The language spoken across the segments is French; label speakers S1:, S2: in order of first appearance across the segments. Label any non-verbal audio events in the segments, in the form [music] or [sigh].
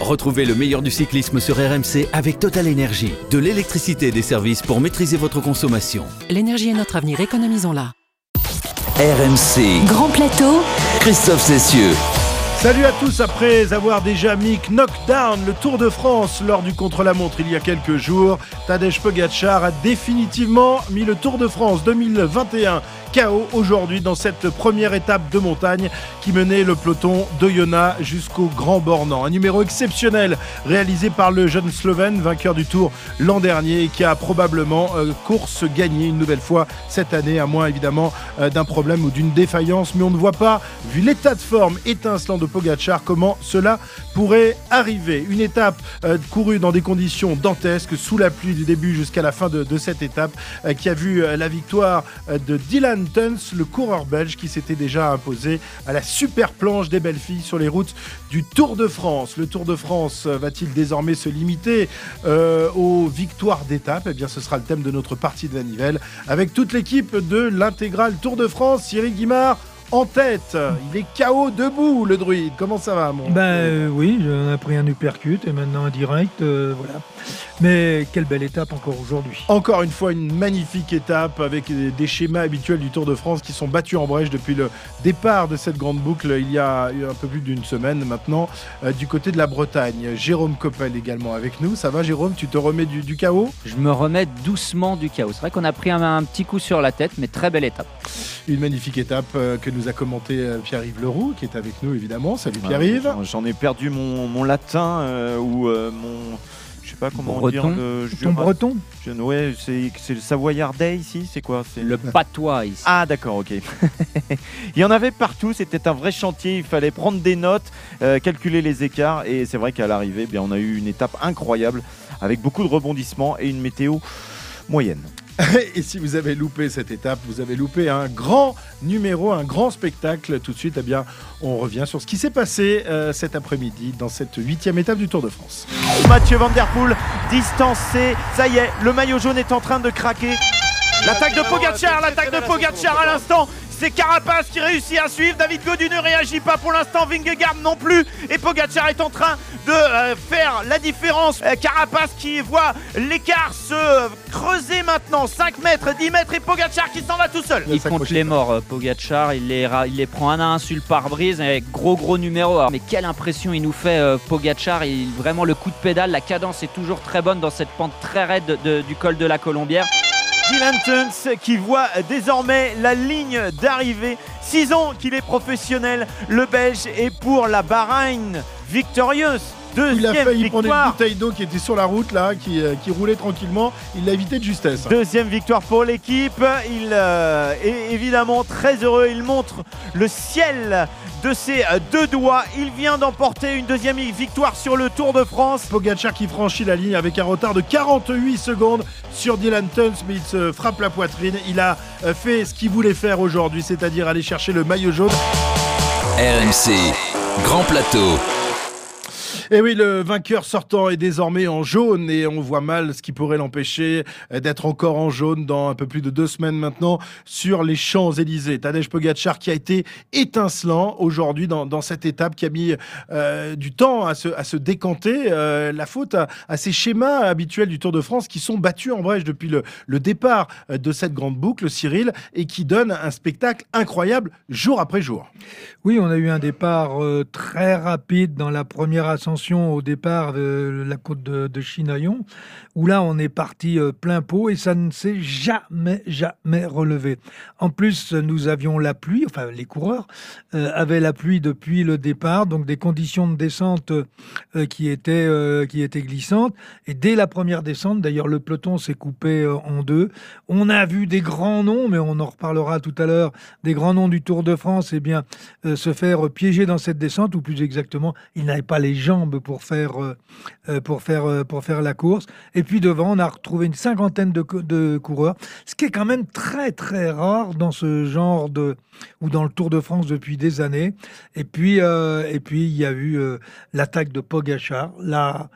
S1: Retrouvez le meilleur du cyclisme sur RMC avec Total Énergie. De l'électricité et des services pour maîtriser votre consommation.
S2: L'énergie est notre avenir, économisons-la.
S1: RMC.
S3: Grand plateau.
S1: Christophe Cessieux.
S4: Salut à tous, après avoir déjà mis knockdown le Tour de France lors du contre-la-montre il y a quelques jours, Tadej Pogacar a définitivement mis le Tour de France 2021 KO aujourd'hui dans cette première étape de montagne qui menait le peloton d'Oyonnax jusqu'au Grand Bornand. Un numéro exceptionnel réalisé par le jeune Slovène, vainqueur du Tour l'an dernier et qui a probablement euh, course gagnée une nouvelle fois cette année, à moins évidemment euh, d'un problème ou d'une défaillance. Mais on ne voit pas, vu l'état de forme étincelant de Pogachar, comment cela pourrait arriver. Une étape euh, courue dans des conditions dantesques, sous la pluie du début jusqu'à la fin de, de cette étape, qui a vu la victoire de Dylan Le coureur belge qui s'était déjà imposé à la super planche des belles filles sur les routes du Tour de France. Le Tour de France va-t-il désormais se limiter euh, aux victoires d'étape Eh bien, ce sera le thème de notre partie de la Nivelle avec toute l'équipe de l'intégrale Tour de France. Cyril Guimard en tête. Il est KO debout, le druide. Comment ça va, mon
S5: Ben euh, oui, on a pris un uppercut et maintenant un direct. euh, voilà. Mais quelle belle étape encore aujourd'hui.
S4: Encore une fois, une magnifique étape avec des des schémas habituels du Tour de France qui sont battus en brèche depuis le départ de cette grande boucle il y a un peu plus d'une semaine maintenant euh, du côté de la Bretagne. Jérôme Coppel également avec nous. Ça va Jérôme? Tu te remets du, du chaos
S6: Je me remets doucement du chaos. C'est vrai qu'on a pris un, un petit coup sur la tête, mais très belle étape.
S4: Une magnifique étape euh, que nous a commenté euh, Pierre-Yves Leroux qui est avec nous évidemment. Salut Pierre-Yves.
S7: J'en- J'en ai perdu mon, mon latin euh, ou euh, mon. Je sais pas comment
S6: Breton.
S7: dire. le
S5: Ton
S7: jura-
S5: breton
S7: je- ouais, c'est le savoyardais ici, c'est quoi C'est
S6: Le patois ici.
S7: Ah d'accord, ok. [laughs] il y en avait partout, c'était un vrai chantier, il fallait prendre des notes, euh, calculer les écarts et c'est vrai qu'à l'arrivée, eh bien, on a eu une étape incroyable avec beaucoup de rebondissements et une météo moyenne. [laughs]
S4: Et si vous avez loupé cette étape, vous avez loupé un grand numéro, un grand spectacle. Tout de suite, eh on revient sur ce qui s'est passé euh, cet après-midi dans cette huitième étape du Tour de France.
S7: Mathieu Van Der Poel distancé, ça y est, le maillot jaune est en train de craquer. L'attaque de Pogacar, l'attaque de Pogacar à l'instant. C'est Carapace qui réussit à suivre. David Gaudu ne réagit pas pour l'instant. Vingegaard non plus. Et Pogacar est en train de euh, faire la différence. Euh, Carapace qui voit l'écart se creuser maintenant. 5 mètres, 10 mètres et Pogacar qui s'en va tout seul.
S6: Il compte les morts, euh, Pogacar. Il les, ra- il les prend un à un sur le pare-brise avec gros gros numéro. Alors, mais quelle impression il nous fait, euh, Pogacar. Il, vraiment le coup de pédale, la cadence est toujours très bonne dans cette pente très raide de- de- du col de la Colombière.
S7: Dylan Tuns qui voit désormais la ligne d'arrivée. 6 ans qu'il est professionnel, le Belge est pour la Bahreïn victorieuse.
S4: Il a failli prendre une
S7: victoire.
S4: bouteille d'eau qui était sur la route, là, qui, euh, qui roulait tranquillement. Il l'a évité de justesse.
S7: Deuxième victoire pour l'équipe. Il euh, est évidemment très heureux. Il montre le ciel de ses euh, deux doigts. Il vient d'emporter une deuxième victoire sur le Tour de France.
S4: Pogacar qui franchit la ligne avec un retard de 48 secondes sur Dylan Tuns, mais il se frappe la poitrine. Il a fait ce qu'il voulait faire aujourd'hui, c'est-à-dire aller chercher le maillot jaune.
S1: RMC. Grand plateau.
S4: Et oui, le vainqueur sortant est désormais en jaune et on voit mal ce qui pourrait l'empêcher euh, d'être encore en jaune dans un peu plus de deux semaines maintenant sur les Champs-Élysées. Tadej Pogacar qui a été étincelant aujourd'hui dans, cette étape qui a mis euh, du temps à se, décanter. Euh, la faute à, ces schémas habituels du Tour de France qui sont battus en brèche depuis le, départ de cette grande boucle, Cyril, et qui donnent un spectacle incroyable jour après jour.
S5: Oui, on a eu un départ très rapide dans la première ascension au départ la côte de, Chinaillon, où là on est parti euh, plein pot et ça ne s'est jamais, jamais relevé. En plus, nous avions la pluie, enfin les coureurs euh, avaient la pluie depuis le départ, donc des conditions de descente euh, qui, étaient, qui étaient glissantes. Et dès la première descente, d'ailleurs le peloton s'est coupé en deux. On a vu des grands noms, mais on en reparlera tout à l'heure, des grands noms du Tour de France, eh bien, se faire piéger dans cette descente, ou plus exactement, ils n'avaient pas les jambes pour faire, euh, euh, pour faire, euh, pour faire la course. Et puis devant, on a retrouvé une cinquantaine de, cou- de coureurs, ce qui est quand même très très rare dans ce genre de ou dans le Tour de France depuis des années. Et puis, et puis il y a eu l'attaque de Pogachar, la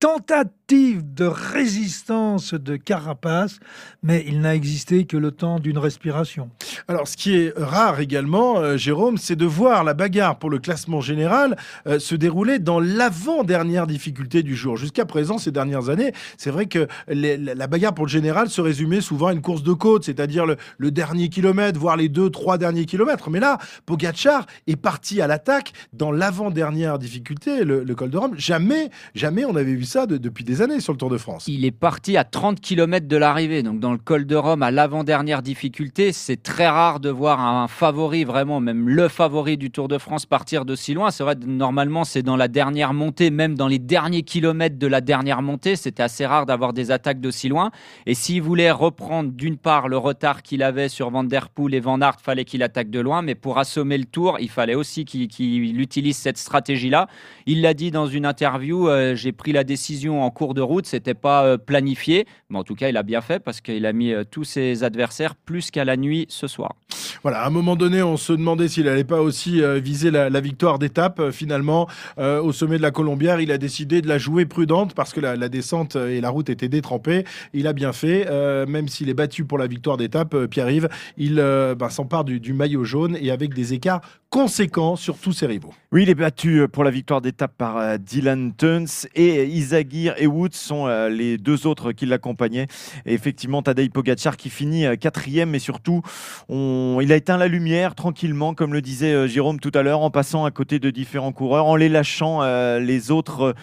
S5: tentative de résistance de Carapace, mais il n'a existé que le temps d'une respiration.
S4: Alors, ce qui est rare également, euh, Jérôme, c'est de voir la bagarre pour le classement général euh, se dérouler dans l'avant-dernière difficulté du jour. Jusqu'à présent, ces dernières années, c'est vrai que la bagarre pour le général se résumait souvent à une course de côte, c'est-à-dire le, dernier kilomètre, voire les deux, trois derniers kilomètres. Mais là, Pogacar est parti à l'attaque dans l'avant-dernière difficulté, le, col de Rome. Jamais, jamais on avait vu ça de- depuis des années sur le Tour de France.
S6: Il est parti à 30 km de l'arrivée, donc dans le col de Rome, à l'avant-dernière difficulté. C'est très rare de voir un favori, vraiment, même le favori du Tour de France, partir de si loin. C'est vrai, normalement, c'est dans la dernière montée, même dans les derniers kilomètres de la dernière montée. C'était assez rare d'avoir des attaques de si loin. Et s'il voulait reprendre d'une part le retard qu'il avait sur Van Der Poel et Van Aert, fallait qu'il attaque de loin. Mais pour assommer le Tour, il fallait aussi qu'il utilise cette stratégie-là. Il l'a dit dans une interview, euh, j'ai pris la décision en cours de route, c'était pas euh, planifié, mais en tout cas il a bien fait parce qu'il a mis euh, tous ses adversaires plus qu'à la nuit ce soir.
S4: Voilà, à un moment donné, on se demandait s'il n'allait pas aussi euh, viser la, la victoire d'étape. Finalement, euh, au sommet de la Colombière, il a décidé de la jouer prudente parce que la, la descente et la route étaient détrempées. Il a bien fait, euh, même s'il est battu pour la victoire d'étape, Pierre-Yves, il euh, bah, s'empare du, du maillot jaune et avec des écarts conséquents sur tous ses rivaux.
S7: Oui, il est battu pour la victoire d'étape par Dylan Tuns et Isagir et Sont euh, les deux autres qui l'accompagnaient. Effectivement, Tadej Pogacar qui finit euh, quatrième, mais surtout, il a éteint la lumière tranquillement, comme le disait euh, Jérôme tout à l'heure, en passant à côté de différents coureurs, en les lâchant les autres.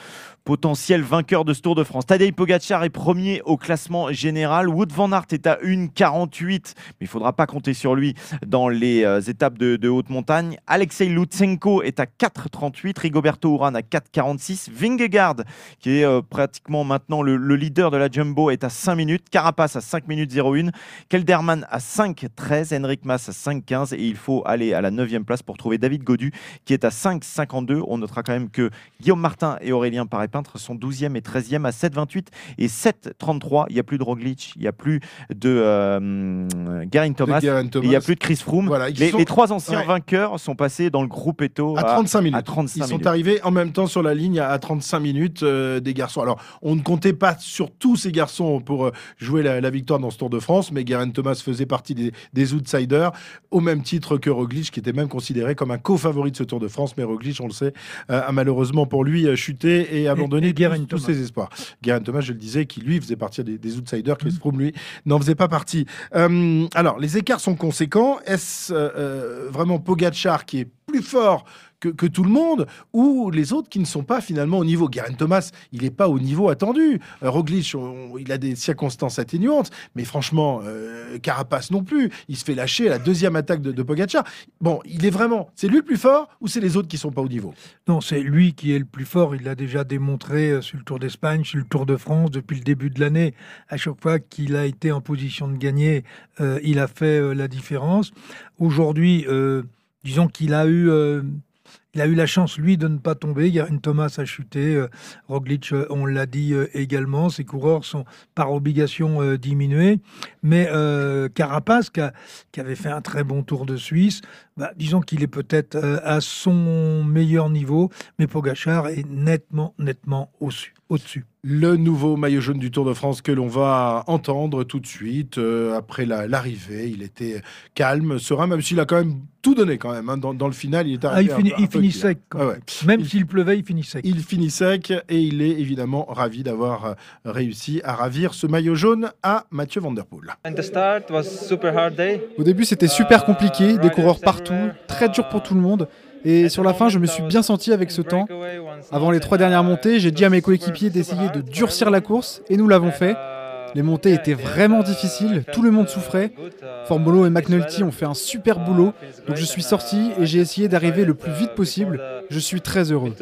S7: Potentiels vainqueurs de ce Tour de France. Tadej Pogacar est premier au classement général. Wood van Aert est à 1,48, mais il faudra pas compter sur lui dans les euh, étapes de, haute montagne. Alexei Lutsenko est à 4,38, Rigoberto Urán à 4,46, Vingegaard, qui est euh, pratiquement maintenant le, le leader de la Jumbo, est à 5 minutes, Carapace à 5 minutes 01, Kelderman à 5,13, Henrik Mas à 5,15 et il faut aller à la 9e place pour trouver David Godu qui est à 5,52. On notera quand même que Guillaume Martin et Aurélien Sont 12e et 13e à 7,28 et 7,33. Il n'y a plus de Roglic, il n'y a plus de euh, Geraint Thomas.
S4: De
S7: Et il n'y a plus de Chris Froome.
S4: Voilà,
S7: les,
S4: sont-
S7: les trois anciens
S4: Ouais.
S7: vainqueurs sont passés dans le groupe Eto
S4: À 35 minutes.
S7: à 35
S4: Ils sont arrivés en même temps sur la ligne à à 35 minutes euh, des garçons. Alors, on ne comptait pas sur tous ces garçons pour euh, jouer la, la victoire dans ce Tour de France, mais Geraint Thomas faisait partie des, des outsiders, au même titre que Roglic, qui était même considéré comme un co-favori de ce Tour de France. Mais Roglic, on le sait, euh, a malheureusement pour lui chuté et abandonné
S5: et Geraint
S4: tous, tous ses espoirs. Geraint Thomas, je le disais, qui lui faisait partie des, des outsiders. Chris Froome, lui, n'en faisait pas partie. Euh, alors, les écarts sont conséquents. Est-ce euh, euh, vraiment Pogacar qui est plus fort que, tout le monde ou les autres qui ne sont pas finalement au niveau Geraint Thomas, il n'est pas au niveau attendu. Euh, Roglic, il a des circonstances atténuantes, mais franchement, euh, Carapace non plus. Il se fait lâcher à la deuxième attaque de, de Pogacar. Bon, il est vraiment, c'est lui le plus fort ou c'est les autres qui sont pas au niveau?
S5: Non, c'est lui qui est le plus fort. Il l'a déjà démontré euh, sur le Tour d'Espagne, sur le Tour de France depuis le début de l'année. À chaque fois qu'il a été en position de gagner, euh, il a fait euh, la différence. Aujourd'hui, disons qu'il a eu. Il a eu la chance, lui, de ne pas tomber. Geraint Thomas a chuté. euh, Roglic, euh, on l'a dit euh, également. Ses coureurs sont par obligation diminués. Mais Carapace, qui, avait fait un très bon Tour de Suisse, bah, disons qu'il est peut-être à son meilleur niveau, mais Pogachar est nettement, nettement au-dessus. Au-dessus.
S4: Le nouveau maillot jaune du Tour de France que l'on va entendre tout de suite euh, après la- l'arrivée. il était calme, serein, même s'il a quand même tout donné quand même. hein. Dans, dans le final, il est
S5: Ah, il
S4: arrivé. un un
S5: il
S4: peu
S5: finit sec. quand
S4: Ah
S5: même.
S4: ouais.
S5: Même
S4: Il-
S5: s'il pleuvait, il finit sec.
S4: Il finit sec et il est évidemment ravi d'avoir euh, réussi à ravir ce maillot jaune à Mathieu Van Der Poel.
S8: Au début, c'était super compliqué, des coureurs partout, très dur pour tout le monde. Et sur la fin, je me suis bien senti avec ce temps. Avant les trois dernières montées, j'ai dit à mes coéquipiers d'essayer de durcir la course, et nous l'avons fait. Les montées étaient vraiment difficiles, tout le monde souffrait. Formolo et McNulty ont fait un super boulot, donc je suis sorti et j'ai essayé d'arriver le plus vite possible. Je suis très heureux.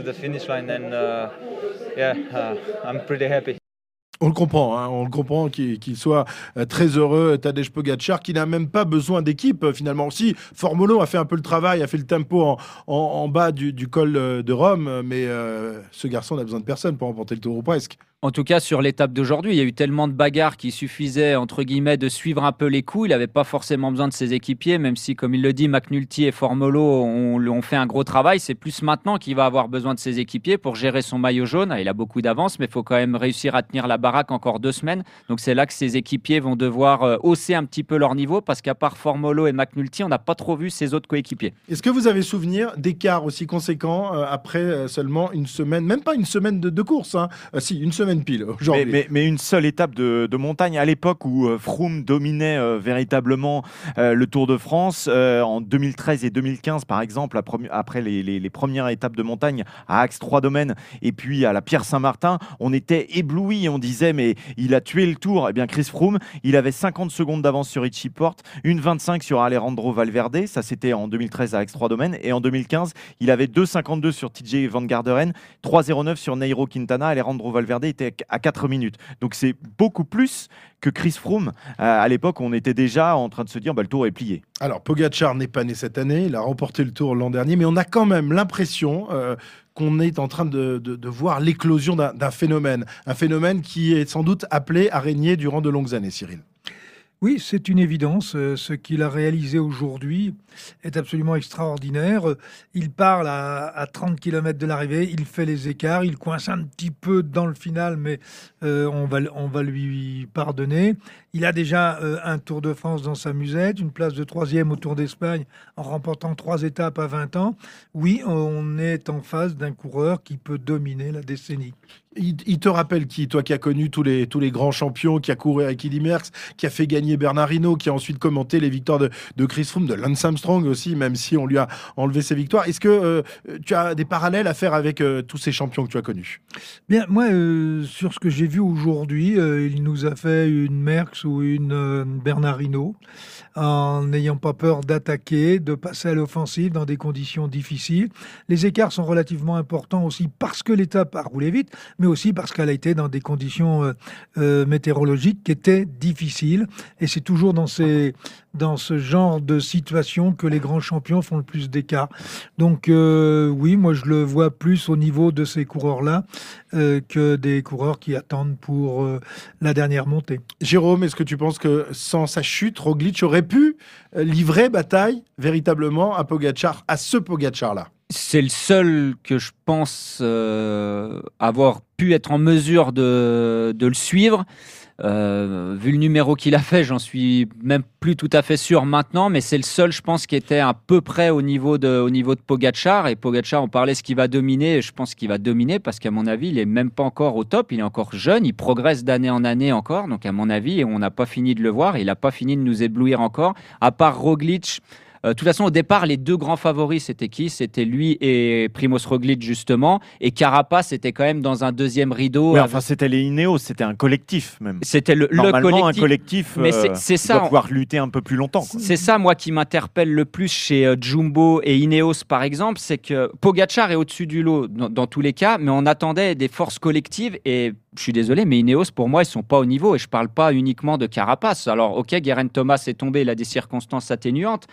S4: On le comprend, hein, on le comprend qu'il soit euh, très heureux, Tadej Pogacar, qui n'a même pas besoin d'équipe euh, finalement. Si Formolo a fait un peu le travail, a fait le tempo en, bas du, col euh, de Rome, mais euh, ce garçon n'a besoin de personne pour remporter le tour ou presque.
S6: En tout cas, sur l'étape d'aujourd'hui, il y a eu tellement de bagarres qu'il suffisait, entre guillemets, de suivre un peu les coups. Il n'avait pas forcément besoin de ses équipiers, même si, comme il le dit, McNulty et Formolo ont, fait un gros travail. C'est plus maintenant qu'il va avoir besoin de ses équipiers pour gérer son maillot jaune. Il a beaucoup d'avance, mais il faut quand même réussir à tenir la baraque encore deux semaines. Donc c'est là que ses équipiers vont devoir euh, hausser un petit peu leur niveau, parce qu'à part Formolo et McNulty, on n'a pas trop vu ses autres coéquipiers.
S4: Est-ce que vous avez souvenir d'écarts aussi conséquents euh, après euh, seulement une semaine, même pas une semaine de, course, hein. si, une semaine pile [laughs]
S7: mais, une seule étape de, montagne. À l'époque où euh, Froome dominait euh, véritablement euh, le Tour de France en 2013 et 2015 par exemple après les, premières étapes de montagne à Axe 3 Domaines et puis à la Pierre Saint-Martin on était éblouis on disait mais il a tué le Tour. Eh bien Chris Froome il avait 50 secondes d'avance sur Richie Porte une 25 sur Alejandro Valverde. Ça c'était en 2013 à Axe 3 Domaines. Et en 2015 il avait 2,52 sur TJ Van Garderen 3,09 sur Nairo Quintana. Alejandro Valverde était à 4 minutes. Donc c'est beaucoup plus que Chris Froome. Euh, à l'époque, on était déjà en train de se dire bah, le tour est plié.
S4: Alors Pogacar n'est pas né cette année, il a remporté le tour l'an dernier, mais on a quand même l'impression euh, qu'on est en train de, de voir l'éclosion d'un phénomène. Un phénomène qui est sans doute appelé à régner durant de longues années, Cyril.
S5: Oui, c'est une évidence. Euh, ce qu'il a réalisé aujourd'hui est absolument extraordinaire. Il parle à, 30 km de l'arrivée, il fait les écarts, il coince un petit peu dans le final, mais euh, on, va, lui pardonner. Il a déjà euh, un Tour de France dans sa musette, une place de troisième au Tour d'Espagne en remportant trois étapes à 20 ans. Oui, on est en face d'un coureur qui peut dominer la décennie.
S4: Il, te rappelle qui Toi qui as connu tous les, grands champions, qui a couru avec Eddy Merckx, qui a fait gagner Bernard qui a ensuite commenté les victoires de, Chris Froome, de Lance Armstrong aussi, même si on lui a enlevé ses victoires. Est-ce que euh, tu as des parallèles à faire avec euh, tous ces champions que tu as connus?
S5: Bien, moi, euh, sur ce que j'ai vu aujourd'hui, il nous a fait une Merckx ou une Bernard en n'ayant pas peur d'attaquer, de passer à l'offensive dans des conditions difficiles. Les écarts sont relativement importants aussi parce que l'étape a roulé vite, mais aussi parce qu'elle a été dans des conditions euh, euh, météorologiques qui étaient difficiles. Et c'est toujours dans, ces, dans ce genre de situation que les grands champions font le plus d'écart. Donc euh, oui, moi je le vois plus au niveau de ces coureurs-là que des coureurs qui attendent pour la dernière montée.
S4: Jérôme, est-ce que tu penses que sans sa chute, Roglic aurait pu livrer bataille véritablement à Pogachar, à ce Pogachar-là
S6: c'est le seul que je pense euh, avoir pu être en mesure de, le suivre. Euh, vu le numéro qu'il a fait, j'en suis même plus tout à fait sûr maintenant, mais c'est le seul, je pense, qui était à peu près au niveau de, au niveau de Pogachar. Et Pogachar, on parlait ce qui va dominer, je pense qu'il va dominer parce qu'à mon avis, il est même pas encore au top, il est encore jeune, il progresse d'année en année encore. Donc, à mon avis, on n'a pas fini de le voir, il n'a pas fini de nous éblouir encore. À part Roglic, de toute façon, au départ, les deux grands favoris, c'était qui? C'était lui et Primoz Roglic, justement. Et Carapace était quand même dans un deuxième rideau.
S7: enfin, c'était les Ineos, c'était un collectif même.
S6: C'était le,
S7: Normalement, un collectif. Mais c'est ça. Doit pouvoir lutter un peu plus longtemps.
S6: C'est ça, moi, qui m'interpelle le plus chez euh, Jumbo et Ineos, par exemple, c'est que Pogachar est au-dessus du lot dans, dans tous les cas, mais on attendait des forces collectives et je suis désolé, mais Ineos, pour moi, ils sont pas au niveau. Et je parle pas uniquement de Carapace. Alors, ok, Guerin Thomas est tombé, il a des circonstances atténuantes.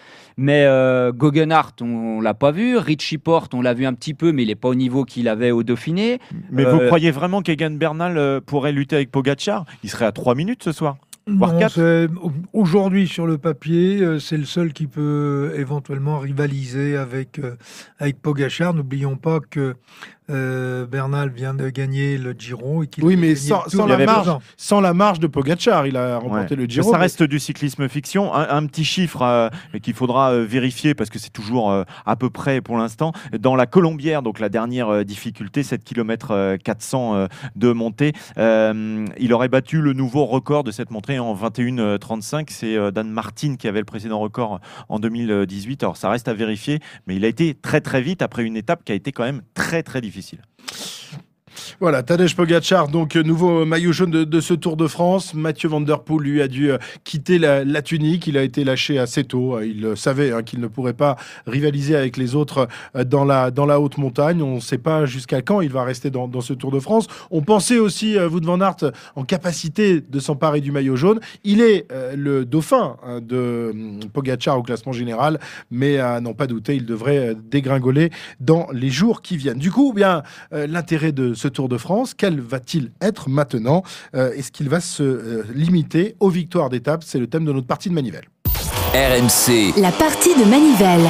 S6: Mais euh, on, l'a pas vu. Richie Porte, on l'a vu un petit peu, mais il est pas au niveau qu'il avait au Dauphiné.
S7: Mais vous euh, croyez vraiment qu'Egan Bernal euh, pourrait lutter avec Pogacar? Il serait à 3 minutes ce soir
S5: Aujourd'hui, sur le papier, euh, c'est le seul qui peut éventuellement rivaliser avec, avec Pogachar. N'oublions pas que euh, Bernal vient de gagner le Giro. Et
S4: oui, mais sans, la marge, sans, la marge, de Pogachar, il a remporté le Giro.
S7: Ça reste du cyclisme fiction. Un, petit chiffre euh, qu'il faudra euh, vérifier parce que c'est toujours à peu près pour l'instant. Dans la Colombière, donc la dernière difficulté, 7 km 400 de montée, il aurait battu le nouveau record de cette montée en 21-35. C'est Dan Martin qui avait le précédent record en 2018. Alors ça reste à vérifier, mais il a été très très vite après une étape qui a été quand même très très difficile difficile.
S4: Voilà, Tadej Pogacar, donc euh, nouveau maillot jaune de, ce Tour de France. Mathieu Van Der Poel, lui, a dû euh, quitter la, tunique. Il a été lâché assez tôt. Il savait hein, qu'il ne pourrait pas rivaliser avec les autres euh, dans la, dans la haute montagne. On ne sait pas jusqu'à quand il va rester dans, ce Tour de France. On pensait aussi, Wout van Aert, en capacité de s'emparer du maillot jaune. Il est le dauphin hein, de Pogacar au classement général, mais à n'en pas douter, il devrait dégringoler dans les jours qui viennent. Du coup, bien, l'intérêt de ce Tour de France. Quel va-t-il être maintenant Est-ce qu'il va se limiter aux victoires d'étape C'est le thème de notre partie de Manivelle.
S9: RMC. La partie de Manivelle.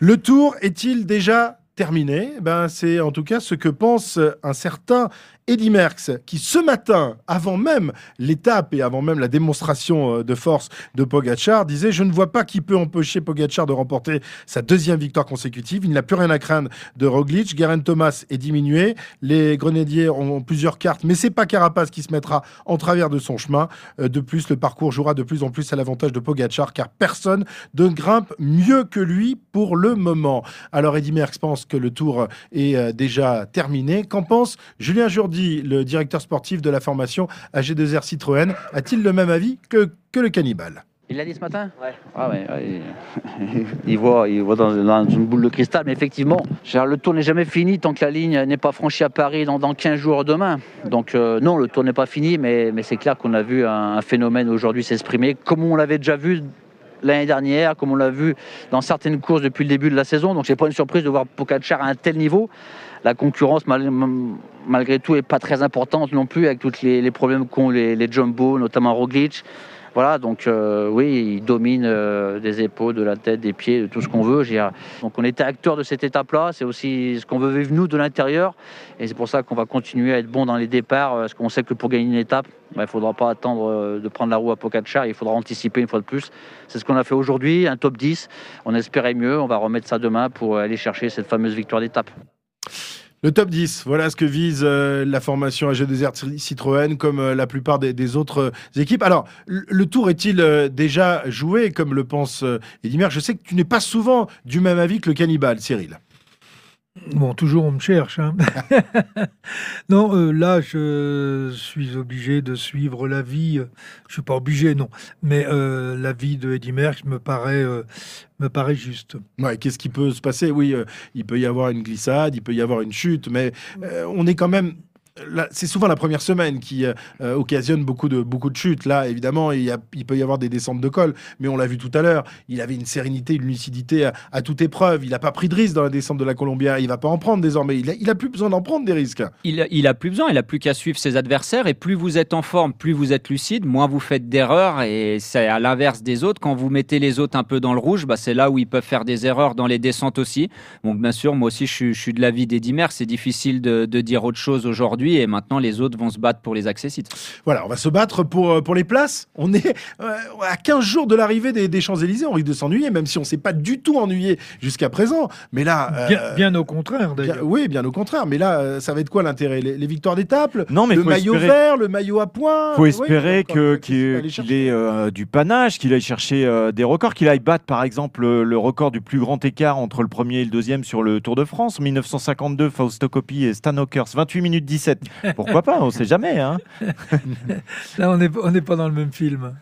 S4: Le tour est-il déjà terminé? Ben, C'est en tout cas ce que pense un certain Eddy Merckx, qui ce matin, avant même l'étape et avant même la démonstration euh, de force de Pogachar, disait Je ne vois pas qui peut empêcher Pogachar de remporter sa deuxième victoire consécutive. Il n'a plus rien à craindre de Roglic. Garen Thomas est diminué. Les Grenadiers ont plusieurs cartes, mais c'est pas Carapace qui se mettra en travers de son chemin. Euh, de plus, le parcours jouera de plus en plus à l'avantage de Pogachar, car personne ne grimpe mieux que lui pour le moment. Alors Eddy Merckx pense que le tour est euh, déjà terminé. Qu'en pense Julien Le directeur sportif de la formation AG2R Citroën, a-t-il le même avis que, que le cannibale?
S10: Il l'a dit ce matin? Ouais. Ah ouais, [laughs] il, voit, il voit dans, une boule de cristal, mais effectivement, le tour n'est jamais fini tant que la ligne n'est pas franchie à Paris dans, dans 15 jours demain. Donc euh, non, le tour n'est pas fini, mais, mais c'est clair qu'on a vu un, phénomène aujourd'hui s'exprimer, comme on l'avait déjà vu l'année dernière, comme on l'a vu dans certaines courses depuis le début de la saison. Donc c'est pas une surprise de voir Pogacar à un tel niveau la concurrence, malgré tout, est pas très importante non plus avec tous les, problèmes qu'ont les, les Jumbo, notamment Roglic. Voilà, donc euh, oui, il domine euh, des épaules, de la tête, des pieds, de tout ce qu'on veut. Donc on était acteur de cette étape-là, c'est aussi ce qu'on veut vivre nous de l'intérieur. Et c'est pour ça qu'on va continuer à être bon dans les départs, parce qu'on sait que pour gagner une étape, bah, il ne faudra pas attendre euh, de prendre la roue à Pogacar, il faudra anticiper une fois de plus. C'est ce qu'on a fait aujourd'hui, un top 10. On espérait mieux, on va remettre ça demain pour aller chercher cette fameuse victoire d'étape.
S4: Le top 10, voilà ce que vise euh, la formation AG Desert Citroën comme euh, la plupart des, autres euh, équipes. Alors, le tour est-il déjà joué comme le pense Edimer Je sais que tu n'es pas souvent du même avis que le cannibale, Cyril.
S5: Bon, toujours on me cherche. Hein. [laughs] non, euh, là, je suis obligé de suivre l'avis. Euh, je suis pas obligé, non, mais euh, l'avis de Eddie Merckx me paraît me paraît juste.
S4: Ouais, qu'est-ce qui peut se passer? Oui, il peut y avoir une glissade, il peut y avoir une chute, mais on est quand même c'est souvent la première semaine qui euh, euh, occasionne beaucoup de, beaucoup de chutes. Là, évidemment, il, peut y avoir des descentes de col, mais on l'a vu tout à l'heure, il avait une sérénité, une lucidité à, toute épreuve. Il n'a pas pris de risque dans la descente de la Columbia. Il va pas en prendre désormais. Il a, plus besoin d'en prendre des risques.
S6: Il, il a plus besoin. Il a plus qu'à suivre ses adversaires. Et plus vous êtes en forme, plus vous êtes lucide, moins vous faites d'erreurs. Et c'est à l'inverse des autres. Quand vous mettez les autres un peu dans le rouge, bah, c'est là où ils peuvent faire des erreurs dans les descentes aussi. Donc, bien sûr, moi aussi, je, suis de l'avis Merckx. C'est difficile de dire autre chose aujourd'hui. Et maintenant, les autres vont se battre pour les accessites.
S4: Voilà, on va se battre pour, euh, pour les places. On est euh, à 15 jours de l'arrivée des, Champs-Élysées. On risque de s'ennuyer, même si on ne s'est pas du tout ennuyé jusqu'à présent. Mais là.
S5: Euh, bien, au contraire, d'ailleurs.
S4: Oui, bien au contraire. Mais là, ça va être quoi l'intérêt? Les, victoires d'étape? Non, mais le maillot vert, le maillot à points?
S7: Il faut espérer que, qu'il, ait du panache, qu'il aille chercher des records, qu'il aille battre, par exemple, le record du plus grand écart entre le premier et le deuxième sur le Tour de France. 1952, Fausto Coppi et Stan Hawkers, 28 minutes 17. Pourquoi pas on sait jamais. Hein. [laughs]
S5: Là, on n'est on pas dans le même film.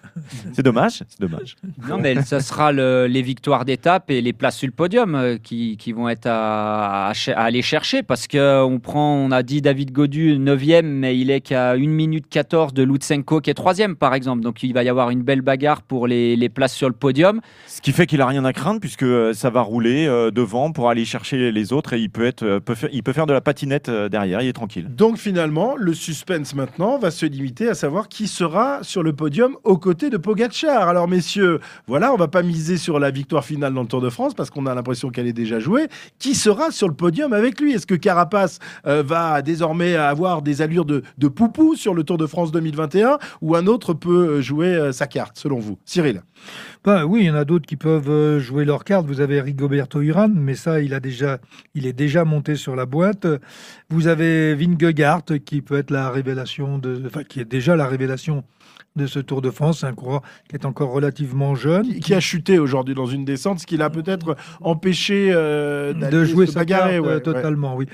S7: C'est dommage, c'est dommage.
S6: Non, mais ce sera les victoires d'étape et les places sur le podium euh, qui, vont être à, aller chercher parce qu'on prend, on a dit David Godu 9e, mais il est qu'à 1 minute 14 de Lutsenko qui est 3e par exemple. Donc il va y avoir une belle bagarre pour les, places sur le podium.
S7: Ce qui fait qu'il a rien à craindre puisque euh, ça va rouler euh, devant pour aller chercher les autres et il peut, être, peut faire, il peut faire de la patinette derrière, il est tranquille.
S4: Donc finalement, le suspense maintenant va se limiter à savoir qui sera sur le podium aux côtés de Pogacar. Alors messieurs, voilà, on va pas miser sur la victoire finale dans le Tour de France parce qu'on a l'impression qu'elle est déjà jouée. Qui sera sur le podium avec lui? Est-ce que Carapace euh, va désormais avoir des allures de, poupou sur le Tour de France 2021 ou un autre peut jouer euh, sa carte selon vous? Cyril
S5: ben, oui, il y en a d'autres qui peuvent euh, jouer leur carte. Vous avez Rigoberto Uran, mais ça, il, a déjà, il est déjà monté sur la boîte. Vous avez Vingegaard, qui peut être la révélation, de, enfin, qui est déjà la révélation de ce Tour de France, un coureur qui est encore relativement jeune.
S4: Qui, a chuté aujourd'hui dans une descente, ce qui l'a peut-être empêché euh,
S5: de jouer sa bagarrer euh, totalement, oui.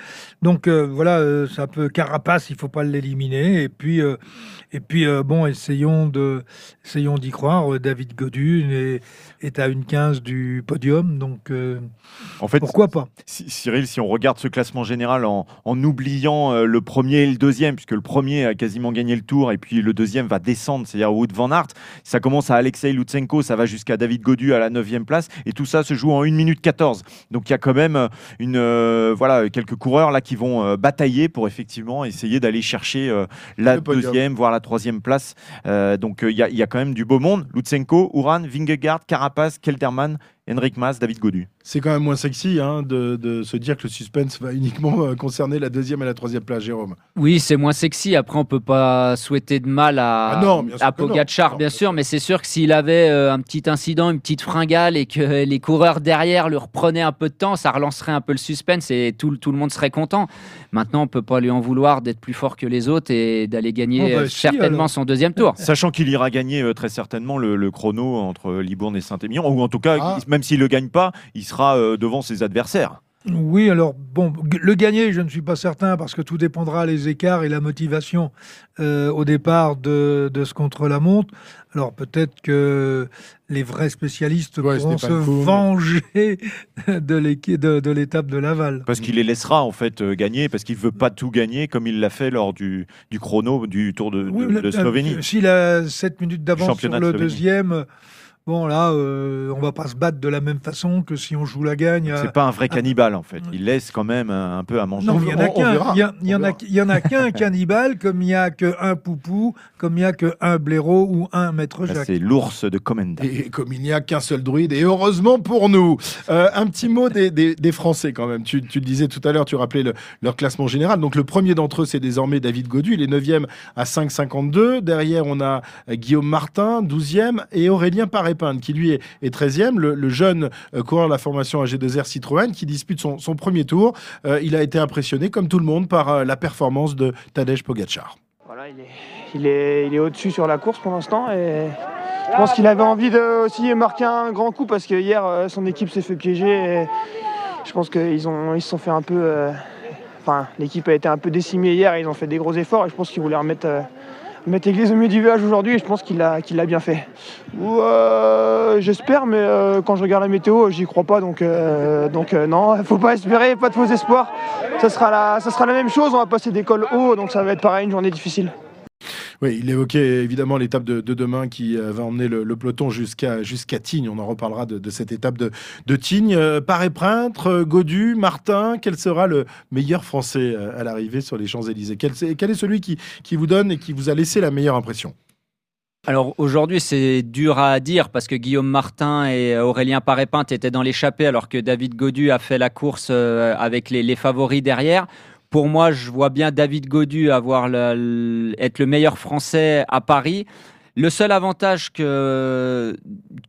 S5: Donc voilà, ça peut carapace, il faut pas l'éliminer. Et puis, et puis bon, essayons de, essayons d'y croire. David Godu est, à une 15 du podium, donc euh, en fait, pourquoi pas?
S7: Cyril, si on regarde ce classement général en, oubliant euh, le premier et le deuxième, puisque le premier a quasiment gagné le tour et puis le deuxième va descendre, c'est-à-dire Wood Van Aert. Ça commence à Alexei Lutsenko, ça va jusqu'à David Godu à la 9 place. Et tout ça se joue en 1 minute 14. Donc il y a quand même une, voilà, quelques coureurs là qui vont batailler pour effectivement essayer d'aller chercher la deuxième, voire la troisième place. donc il y, y, a quand même du beau monde. Lutsenko, Uran, Vingegaard, Carapaz, Kelterman Henrik Mas, David Godu.
S4: C'est quand même moins sexy hein, de, se dire que le suspense va uniquement euh, concerner la deuxième et la troisième place, Jérôme.
S6: Oui, c'est moins sexy. Après, on peut pas souhaiter de mal à, ah à Pogacar, bien sûr, mais c'est sûr que s'il avait euh, un petit incident, une petite fringale et que [laughs] les coureurs derrière lui reprenaient un peu de temps, ça relancerait un peu le suspense et tout, tout le monde serait content. Maintenant, on peut pas lui en vouloir d'être plus fort que les autres et d'aller gagner oh, bah, certainement son deuxième tour.
S7: Sachant qu'il ira gagner euh, très certainement le, chrono entre Libourne et Saint-Émilion, ou en tout cas, ah même s'il ne le gagne pas, il sera euh, devant ses adversaires.
S5: Oui, alors bon, le gagner, je ne suis pas certain parce que tout dépendra les écarts et la motivation euh, au départ de, ce contre-la-montre. Alors peut-être que les vrais spécialistes vont se venger [laughs] de l'étape de, Laval.
S7: Parce qu'il les laissera en fait euh, gagner, parce qu'il ne veut pas tout gagner comme il l'a fait lors du, chrono du Tour de, Slovénie.
S5: S'il a 7 minutes d'avance sur le deuxième Bon, là, euh, on va pas se battre de la même façon que si on joue la gagne.
S7: C'est pas un vrai cannibale, en fait. Il laisse quand même un, peu à manger.
S5: Non, il y en a qu'un. Il y, en a qu'un cannibale, comme il y a qu'un poupou, comme il y a qu'un blaireau ou un maître Jacques.
S7: C'est l'ours de Comenda.
S4: Et comme il n'y a qu'un seul druide, et heureusement pour nous. Euh, un petit mot des, des, Français, quand même. Tu, tu, le disais tout à l'heure, tu rappelais leur classement général. Donc, le premier d'entre eux, c'est désormais David Godu. Il est 9e à 5,52. Derrière, on a Guillaume Martin, 12e, et Aurélien Qui lui est et 13e, le, jeune euh, coureur de la formation AG2R Citroën qui dispute son, premier tour. Euh, il a été impressionné, comme tout le monde, par euh, la performance de Tadej Pogacar.
S11: Voilà, il est, il est, il est au-dessus sur la course pour l'instant et je pense qu'il avait envie de aussi marquer un grand coup parce que hier son équipe s'est fait piéger et je pense qu'ils ont, ils se sont fait un peu. enfin, l'équipe a été un peu décimée hier ils ont fait des gros efforts et je pense qu'ils voulaient remettre mettre l'église au milieu du village aujourd'hui et je pense qu'il l'a bien fait. Euh, j'espère, mais euh, quand je regarde la météo, j'y crois pas. Donc, euh, donc non, [laughs] faut pas espérer, pas de faux espoirs. Ça sera, la, ça sera la même chose. On va passer des cols hauts, donc ça va être pareil, une journée difficile.
S4: Oui, il évoquait évidemment l'étape de, demain qui euh, va emmener le, peloton jusqu'à jusqu'à Tignes. On en reparlera de, cette étape de, de Tignes. Euh, Paré Printre, euh, Godu, Martin, quel sera le meilleur Français à l'arrivée sur les Champs-Élysées? Quel, quel, est celui qui, vous donne et qui vous a laissé la meilleure impression?
S6: Alors aujourd'hui, c'est dur à dire parce que Guillaume Martin et Aurélien Paré-Pinte étaient dans l'échappée alors que David Godu a fait la course avec les favoris derrière. Pour moi, je vois bien David Godu avoir être le meilleur Français à Paris. Le seul avantage que,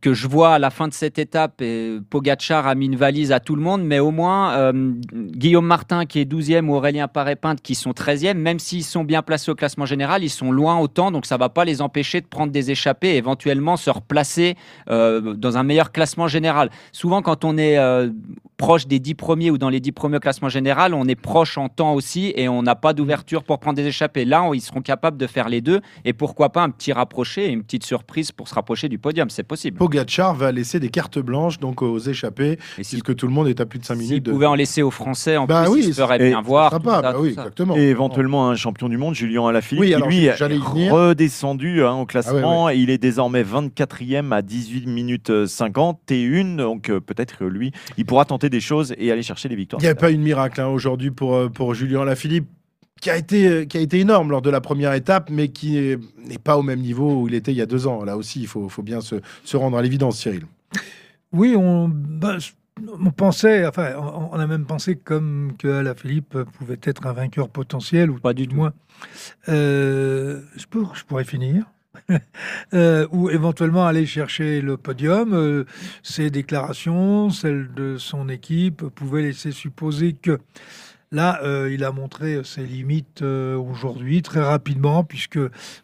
S6: que je vois à la fin de cette étape, et Pogachar a mis une valise à tout le monde, mais au moins euh, Guillaume Martin qui est 12e ou Aurélien Paré-Pinte qui sont 13e, même s'ils sont bien placés au classement général, ils sont loin autant, donc ça ne va pas les empêcher de prendre des échappées et éventuellement se replacer euh, dans un meilleur classement général. Souvent, quand on est euh, proche des 10 premiers ou dans les 10 premiers au classement général, on est proche en temps aussi et on n'a pas d'ouverture pour prendre des échappées. Là, ils seront capables de faire les deux et pourquoi pas un petit rapproché et une petite surprise pour se rapprocher du podium, c'est possible.
S4: Pogacar va laisser des cartes blanches donc aux échappées, et puisque tout le monde est à plus de 5 minutes.
S6: S'il pouvait en laisser aux Français, en bah plus, oui, il ferait bien voir.
S4: Bah oui, exactement.
S7: Et éventuellement un champion du monde, Julien Alaphilippe, oui, qui lui est redescendu hein, au classement ah et il est désormais 24e à 18 minutes 50 et une, donc euh, peut-être que lui, il pourra tenter des choses et aller chercher des victoires.
S4: Il n'y a pas eu de miracle hein, aujourd'hui pour, euh, pour Julien Alaphilippe qui a été qui a été énorme lors de la première étape, mais qui n'est pas au même niveau où il était il y a deux ans. Là aussi, il faut, faut bien se, se, rendre à l'évidence, Cyril.
S5: Oui, on, bah, on pensait, enfin, on, a même pensé comme que Alaphilippe pouvait être un vainqueur potentiel ou
S6: pas du tout
S5: moins. Euh, je, je pourrais finir. [laughs] Euh, ou éventuellement aller chercher le podium. Euh, ses déclarations, celles de son équipe, pouvaient laisser supposer que Là, euh, il a montré ses limites aujourd'hui très rapidement, puisque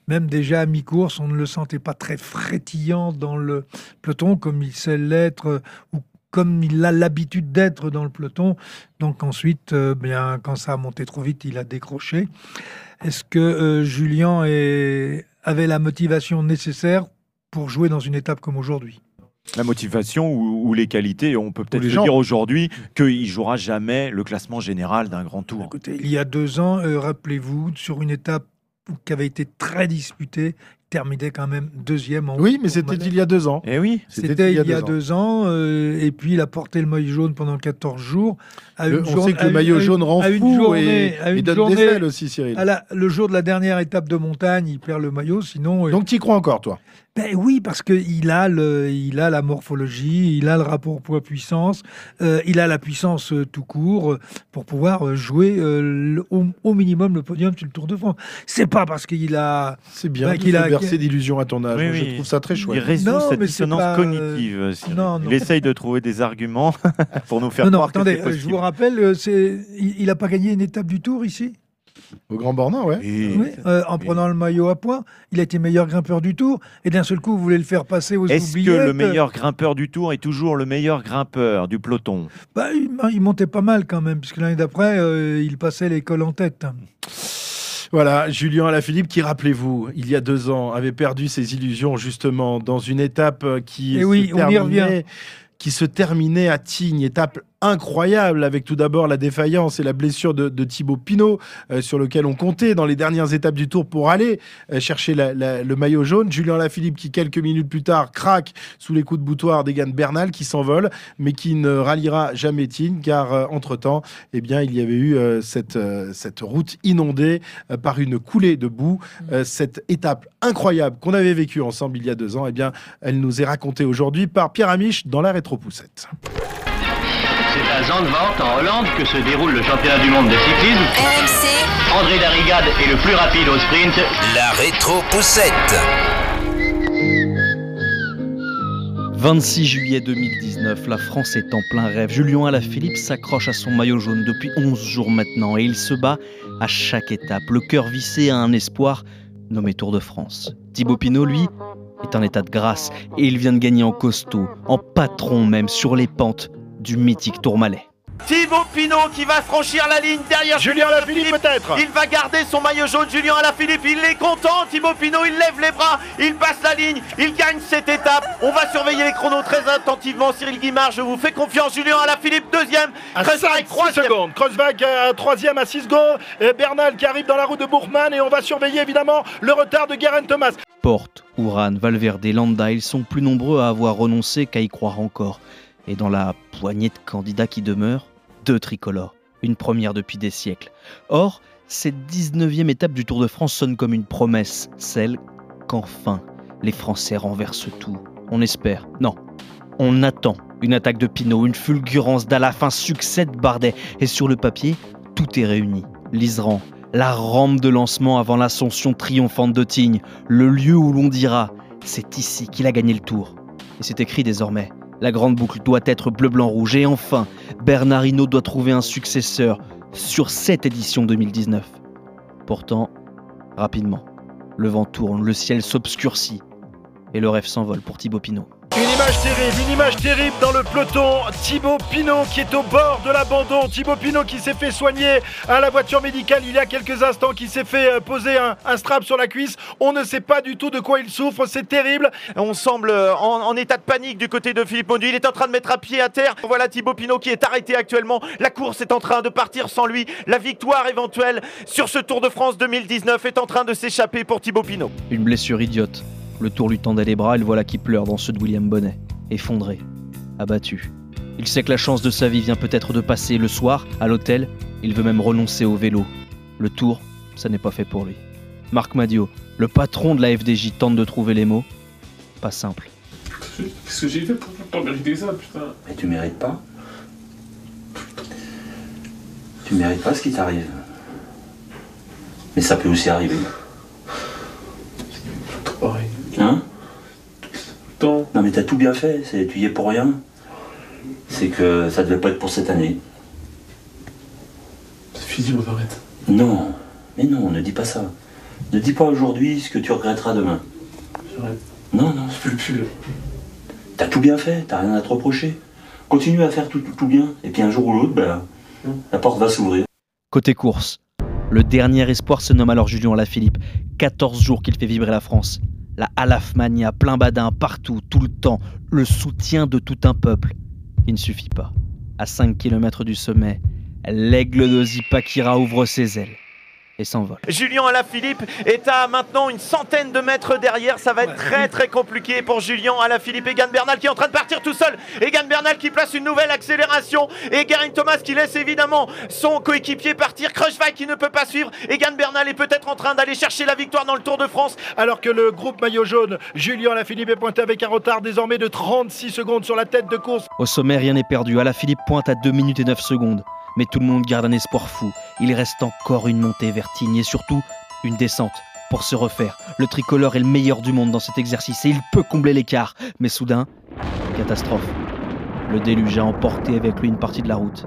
S5: même déjà à mi-course, on ne le sentait pas très frétillant dans le peloton comme il sait l'être ou comme il a l'habitude d'être dans le peloton. Donc ensuite, bien, quand ça a monté trop vite, il a décroché. Est-ce que Julien avait la motivation nécessaire pour jouer dans une étape comme aujourd'hui?
S7: La motivation ou, les qualités. On peut peut-être dire aujourd'hui qu'il jouera jamais le classement général d'un grand tour.
S5: Écoutez, il y a deux ans, euh, rappelez-vous, sur une étape qui avait été très disputée, terminait quand même deuxième. En
S4: oui, mais c'était il y a deux ans.
S7: Et eh oui,
S5: c'était il y a, deux, ans. Euh, et puis il a porté le maillot jaune pendant 14 jours.
S4: on sait que le maillot jaune rend fou et il donne des ailes aussi, Cyril.
S5: le jour de la dernière étape de montagne, il perd le maillot. Sinon,
S4: donc tu y crois encore, toi?
S5: Ben oui, parce qu'il a, le, il a la morphologie, il a le rapport poids-puissance, euh, il a la puissance euh, tout court euh, pour pouvoir jouer au, minimum le podium sur le Tour de France. C'est pas parce qu'il a.
S4: C'est bien ben, qu'il a bercé d'illusions à ton âge. Je trouve ça très chouette.
S7: Il résout cette dissonance cognitive. il essaye de trouver des arguments [laughs] pour nous faire non, croire
S5: attendez,
S7: que
S5: Je vous rappelle, il n'a pas gagné une étape du Tour ici?
S4: Au Grand Bornand, ouais.
S5: Oui, euh, en prenant le maillot à poids, il a été meilleur grimpeur du Tour. Et d'un seul coup, vous voulez le faire passer aux
S7: Est-ce que le meilleur grimpeur du Tour est toujours le meilleur grimpeur du peloton?
S5: Bah, il, montait pas mal quand même, puisque l'année d'après, euh, il passait l'école en tête.
S4: Voilà, Julien Alaphilippe qui, rappelez-vous, il y a deux ans, avait perdu ses illusions justement dans une étape qui...
S5: Et eh oui, on y revient
S4: qui se terminait à Tignes, étape incroyable avec tout d'abord la défaillance et la blessure de, Thibaut Pinot euh, sur lequel on comptait dans les dernières étapes du tour pour aller euh, chercher le maillot jaune. Julien Lafilippe qui quelques minutes plus tard craque sous les coups de boutoir d'Egan Bernal qui s'envole mais qui ne ralliera jamais Tignes car euh, entre-temps eh bien, il y avait eu cette, cette route inondée par une coulée de boue. cette étape incroyable qu'on avait vécue ensemble il y a deux ans, eh bien, elle nous est racontée aujourd'hui par Pierre Amiche dans la rétro-poussette.
S12: À Zandvoort, en Hollande, que se déroule le championnat du monde de cyclisme. RMC. André Darrigade est le plus rapide au sprint.
S13: La rétro-poussette.
S14: 26 juillet 2019, la France est en plein rêve. Julien Alaphilippe s'accroche à son maillot jaune depuis 11 jours maintenant et il se bat à chaque étape, le cœur vissé à un espoir nommé Tour de France. Thibaut Pinot, lui, est en état de grâce et il vient de gagner en costaud, en patron même, sur les pentes du mythique Tourmalet.
S7: Thibaut Pinot qui va franchir la ligne derrière
S4: Julien Alaphilippe peut-être.
S7: Il va garder son maillot jaune. Julien Alaphilippe, il est content. Thibaut Pinot, il lève les bras, il passe la ligne, il gagne cette étape. On va surveiller les chronos très attentivement. Cyril Guimard, je vous fais confiance. Julien Alaphilippe, deuxième.
S4: À 5, 3 secondes. Kreuzberg, euh, troisième à 6 secondes. Bernal qui arrive dans la route de Bourgman et on va surveiller évidemment le retard de Garen Thomas.
S14: Porte, Ouran, Valverde, Landa, ils sont plus nombreux à avoir renoncé qu'à y croire encore. Et dans la poignée de candidats qui demeurent, deux tricolores, une première depuis des siècles. Or, cette 19e étape du Tour de France sonne comme une promesse, celle qu'enfin les Français renversent tout. On espère, non, on attend une attaque de Pinot, une fulgurance d'Alaf, un succès de Bardet. Et sur le papier, tout est réuni. L'Isran, la rampe de lancement avant l'ascension triomphante de Tignes, le lieu où l'on dira c'est ici qu'il a gagné le tour. Et c'est écrit désormais la grande boucle doit être bleu-blanc-rouge. Et enfin, Bernard Hinault doit trouver un successeur sur cette édition 2019. Pourtant, rapidement, le vent tourne, le ciel s'obscurcit et le rêve s'envole pour Thibaut Pinot.
S4: Une image terrible, une image terrible dans le peloton. Thibaut Pinot qui est au bord de l'abandon. Thibaut Pinot qui s'est fait soigner à la voiture médicale il y a quelques instants, qui s'est fait euh, poser un, strap sur la cuisse. On ne sait pas du tout de quoi il souffre, c'est terrible.
S7: On semble euh, en, état de panique du côté de Philippe Mondu. Il est en train de mettre un pied à terre. Voilà Thibaut Pinot qui est arrêté actuellement. La course est en train de partir sans lui. La victoire éventuelle sur ce Tour de France 2019 est en train de s'échapper pour Thibaut Pinot.
S14: Une blessure idiote le tour lui tendait les bras et le voilà qui pleure dans ceux de William Bonnet, effondré, abattu. Il sait que la chance de sa vie vient peut-être de passer le soir, à l'hôtel, il veut même renoncer au vélo. Le tour, ça n'est pas fait pour lui. Marc Madio, le patron de la FDJ, tente de trouver les mots. Pas simple.
S15: Qu'est-ce que j'ai fait pour pas mériter ça, putain?
S16: Mais tu mérites pas. Tu mérites pas ce qui t'arrive. Mais ça peut aussi arriver.
S15: C'est pareil.
S16: Hein Non mais t'as tout bien fait, tu y es pour rien. C'est que ça devait pas être pour cette année.
S15: C'est fini, on arrête.
S16: Non, mais non, ne dis pas ça. Ne dis pas aujourd'hui ce que tu regretteras demain.
S15: J'arrête.
S16: Non, non.
S15: Je peux plus.
S16: T'as tout bien fait, t'as rien à te reprocher. Continue à faire tout, tout, bien, et puis un jour ou l'autre, ben, la porte va s'ouvrir.
S14: Côté course, le dernier espoir se nomme alors Julien Lafilippe. 14 jours qu'il fait vibrer la France la halafmania, plein badin, partout, tout le temps, le soutien de tout un peuple. Il ne suffit pas. À 5 km du sommet, l'aigle de Zipakira ouvre ses ailes. Et s'envole.
S7: Julien Alaphilippe est à maintenant une centaine de mètres derrière. Ça va être très très compliqué pour Julien Alaphilippe. Egan Bernal qui est en train de partir tout seul. Egan Bernal qui place une nouvelle accélération. Et Garin Thomas qui laisse évidemment son coéquipier partir. Crushvike qui ne peut pas suivre. Egan Bernal est peut-être en train d'aller chercher la victoire dans le Tour de France.
S4: Alors que le groupe maillot jaune, Julien Alaphilippe est pointé avec un retard désormais de 36 secondes sur la tête de course.
S14: Au sommet, rien n'est perdu. Alaphilippe pointe à 2 minutes et 9 secondes. Mais tout le monde garde un espoir fou. Il reste encore une montée vertigne et surtout une descente pour se refaire. Le tricolore est le meilleur du monde dans cet exercice et il peut combler l'écart. Mais soudain, catastrophe. Le déluge a emporté avec lui une partie de la route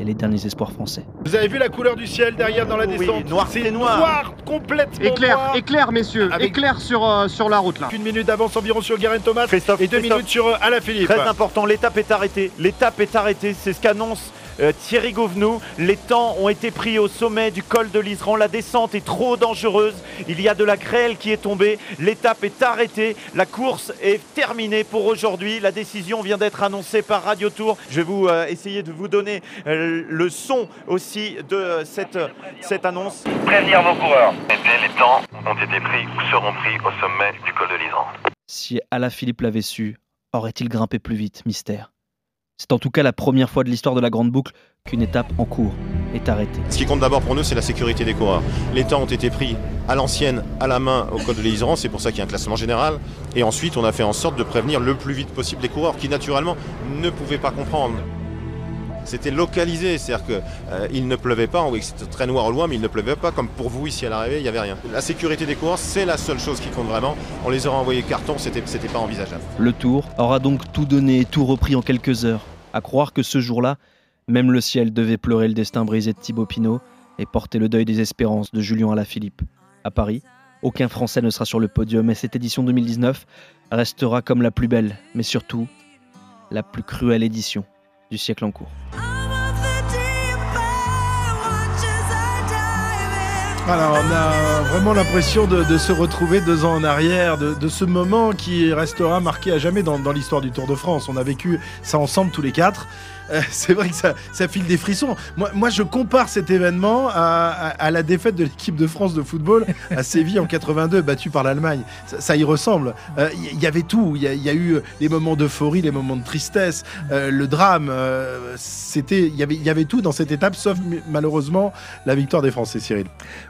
S14: et les derniers espoirs français.
S4: Vous avez vu la couleur du ciel derrière dans la descente
S7: noir,
S4: C'est
S7: noir.
S4: noir, complètement
S17: Éclair,
S4: noir.
S17: éclair, messieurs,
S4: Avec-
S17: éclair sur, euh, sur la route là.
S4: Une minute d'avance environ sur Garen Thomas
S7: Christophe,
S4: et deux
S7: Christophe.
S4: minutes sur euh, Alaphilippe.
S7: Très important, l'étape est arrêtée. L'étape est arrêtée, c'est ce qu'annonce euh, Thierry Gouvenou. Les temps ont été pris au sommet du col de l'Iseran. La descente est trop dangereuse. Il y a de la grêle qui est tombée. L'étape est arrêtée. La course est terminée pour aujourd'hui. La décision vient d'être annoncée par Radio Tour. Je vais vous euh, essayer de vous donner euh, le son aussi de euh, cette, cette annonce.
S18: Prévenir vos coureurs. Les temps ont été pris ou seront pris au sommet du col de l'Iseran.
S14: Si Alaphilippe l'avait su, aurait-il grimpé plus vite Mystère? C'est en tout cas la première fois de l'histoire de la Grande Boucle qu'une étape en cours est arrêtée.
S19: Ce qui compte d'abord pour nous, c'est la sécurité des coureurs. Les temps ont été pris à l'ancienne, à la main au col de l'Iseran, c'est pour ça qu'il y a un classement général. Et ensuite, on a fait en sorte de prévenir le plus vite possible les coureurs qui, naturellement, ne pouvaient pas comprendre. C'était localisé, c'est-à-dire qu'il ne pleuvait pas, que c'était très noir au loin, mais il ne pleuvait pas, comme pour vous ici à l'arrivée, il n'y avait rien. La sécurité des coureurs, c'est la seule chose qui compte vraiment. On les aurait envoyés carton, c'était pas envisageable.
S14: Le tour aura donc tout donné et tout repris en quelques heures. À croire que ce jour-là, même le ciel devait pleurer le destin brisé de Thibaut Pinot et porter le deuil des espérances de Julien Alaphilippe. À Paris, aucun Français ne sera sur le podium et cette édition 2019 restera comme la plus belle, mais surtout la plus cruelle édition du siècle en cours.
S4: Alors, on a vraiment l'impression de, se retrouver deux ans en arrière, de, de ce moment qui restera marqué à jamais dans, dans l'histoire du Tour de France. On a vécu ça ensemble tous les quatre. Euh, [laughs] c'est vrai que ça, ça file des frissons. Moi, moi, je compare cet événement à, à- à la défaite de l'équipe de France de football à [laughs] Séville en 82, battue par l'Allemagne. Ça, ça y ressemble. Euh, Il y, y avait tout. Il y, a- il y a eu les moments d'euphorie, les moments de tristesse, euh, le drame. euh, C'était, il y avait, il y avait tout dans cette étape, sauf malheureusement la victoire des Français, Cyril.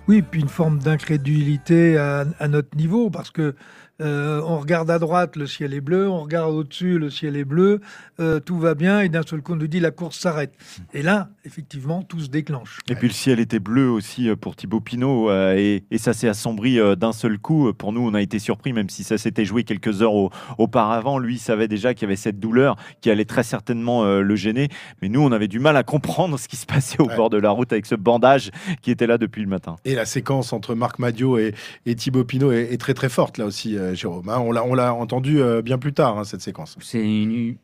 S5: Oui, puis une forme d'incrédulité à, à notre niveau, parce que euh, on regarde à droite, le ciel est bleu, on regarde au-dessus, le ciel est bleu, euh, tout va bien, et d'un seul coup, on nous dit la course s'arrête. Et là, effectivement, tout se déclenche.
S20: Et puis le ciel était bleu aussi euh, pour Thibaut Pinot euh, et, et ça s'est assombri euh, d'un seul coup. Pour nous, on a été surpris, même si ça s'était joué quelques heures au- auparavant. Lui savait déjà qu'il y avait cette douleur qui allait très certainement euh, le gêner. Mais nous, on avait du mal à comprendre [laughs] ce qui se passait au bord de la route avec ce bandage qui était là depuis le matin.
S4: Et la séquence entre Marc Madio et, et Thibaut Pinot est, est très très forte là aussi, euh, Jérôme. hein. on l'a on l'a entendu euh, bien plus tard hein, cette séquence.
S6: C'est une-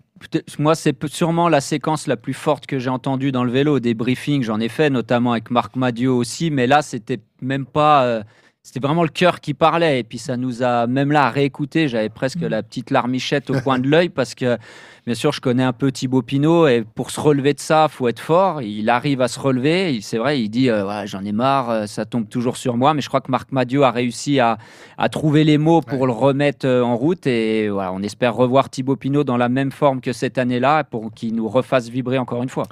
S6: Moi, c'est sûrement la séquence la plus forte que j'ai entendue dans le vélo. Des briefings, j'en ai fait, notamment avec Marc Madio aussi, mais là, c'était même pas. euh, C'était vraiment le cœur qui parlait. Et puis, ça nous a, même là, à réécouter, j'avais presque la petite larmichette au coin de l'œil parce que, bien sûr, je connais un peu Thibaut Pinot et pour se relever de ça, faut être fort. Il arrive à se relever. Il- C'est vrai, il dit euh, Ouais, J'en ai marre, euh, ça tombe toujours sur moi. Mais je crois que Marc Madio a réussi à, à trouver les mots pour le remettre euh, en route. Et voilà, on espère revoir Thibaut Pinot dans la même forme que cette année-là pour qu'il nous refasse vibrer encore une fois.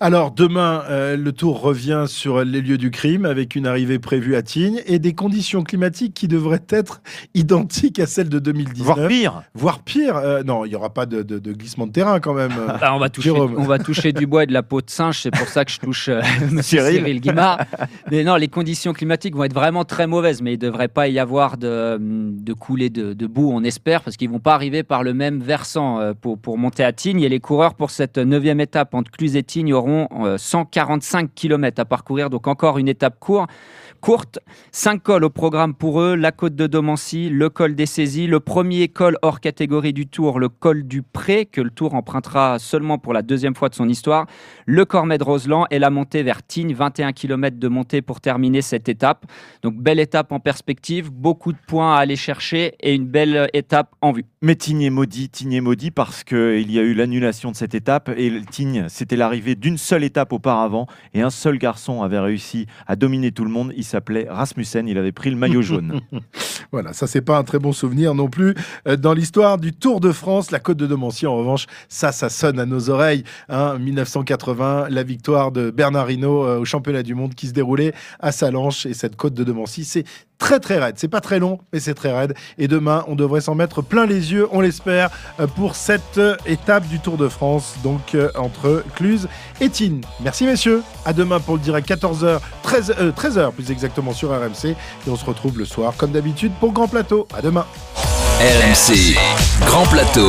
S4: Alors demain, euh, le tour revient sur les lieux du crime avec une arrivée prévue à Tignes et des conditions climatiques qui devraient être identiques à celles de 2019.
S7: Voire pire.
S4: Voire pire. Euh, non, il n'y aura pas de, de- de glissement de terrain quand même. euh, [laughs]
S6: Ah, on, va toucher, on va toucher du bois et de la peau de singe, c'est pour ça que je touche euh, [laughs] Monsieur
S4: Cyril.
S6: Cyril. Guimard. Mais non, les conditions climatiques vont être vraiment très mauvaises, mais il ne devrait pas y avoir de, de coulée de, de boue, on espère, parce qu'ils ne vont pas arriver par le même versant euh, pour, pour monter à Tignes. Et les coureurs pour cette neuvième étape entre Cluse et Tignes auront euh, 145 km à parcourir, donc encore une étape courte. Courte, 5 cols au programme pour eux, la côte de Domancy, le col des saisies, le premier col hors catégorie du Tour, le col du Pré, que le Tour empruntera seulement pour la deuxième fois de son histoire, le Cormet de Roseland et la montée vers Tignes, 21 km de montée pour terminer cette étape. Donc belle étape en perspective, beaucoup de points à aller chercher et une belle étape en vue.
S7: Mais Tignes est maudit, Tignes est maudit parce qu'il y a eu l'annulation de cette étape et Tignes, c'était l'arrivée d'une seule étape auparavant et un seul garçon avait réussi à dominer tout le monde. Il s'appelait Rasmussen, il avait pris le maillot jaune. [laughs]
S4: voilà, ça c'est pas un très bon souvenir non plus. Euh, dans l'histoire du Tour de France, la Côte de Domancy, en revanche, ça, ça sonne à nos oreilles. Hein, 1980, la victoire de Bernard Hinault euh, au championnat du monde qui se déroulait à Salanches et cette Côte de Domancy, c'est très très raide. C'est pas très long, mais c'est très raide. Et demain, on devrait s'en mettre plein les yeux, on l'espère, euh, pour cette euh, étape du Tour de France, donc euh, entre Cluse et Tignes. Merci messieurs. À demain pour le direct 14h, 13, 13h plus exactement sur RMC. Et on se retrouve le soir, comme d'habitude, pour Grand Plateau. À demain.
S21: RMC, Grand Plateau.